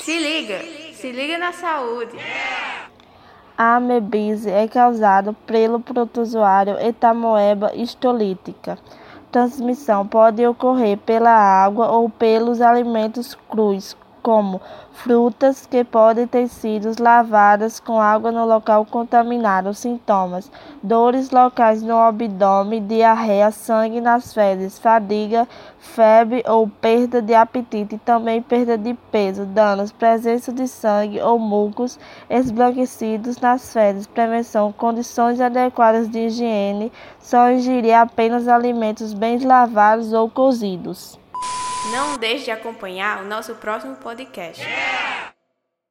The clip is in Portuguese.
Se liga, se liga na saúde. A amebise é causada pelo protozoário Etamoeba histolítica. Transmissão pode ocorrer pela água ou pelos alimentos crus, como frutas que podem ter sido lavadas com água no local contaminado. Sintomas: dores locais no abdômen, diarreia, sangue nas fezes, fadiga, febre ou perda de apetite, também perda de peso, danos, presença de sangue ou mucos esbranquecidos nas fezes. Prevenção: condições adequadas de higiene, só ingerir apenas alimentos bem lavados ou cozidos. Não deixe de acompanhar o nosso próximo podcast. Yeah!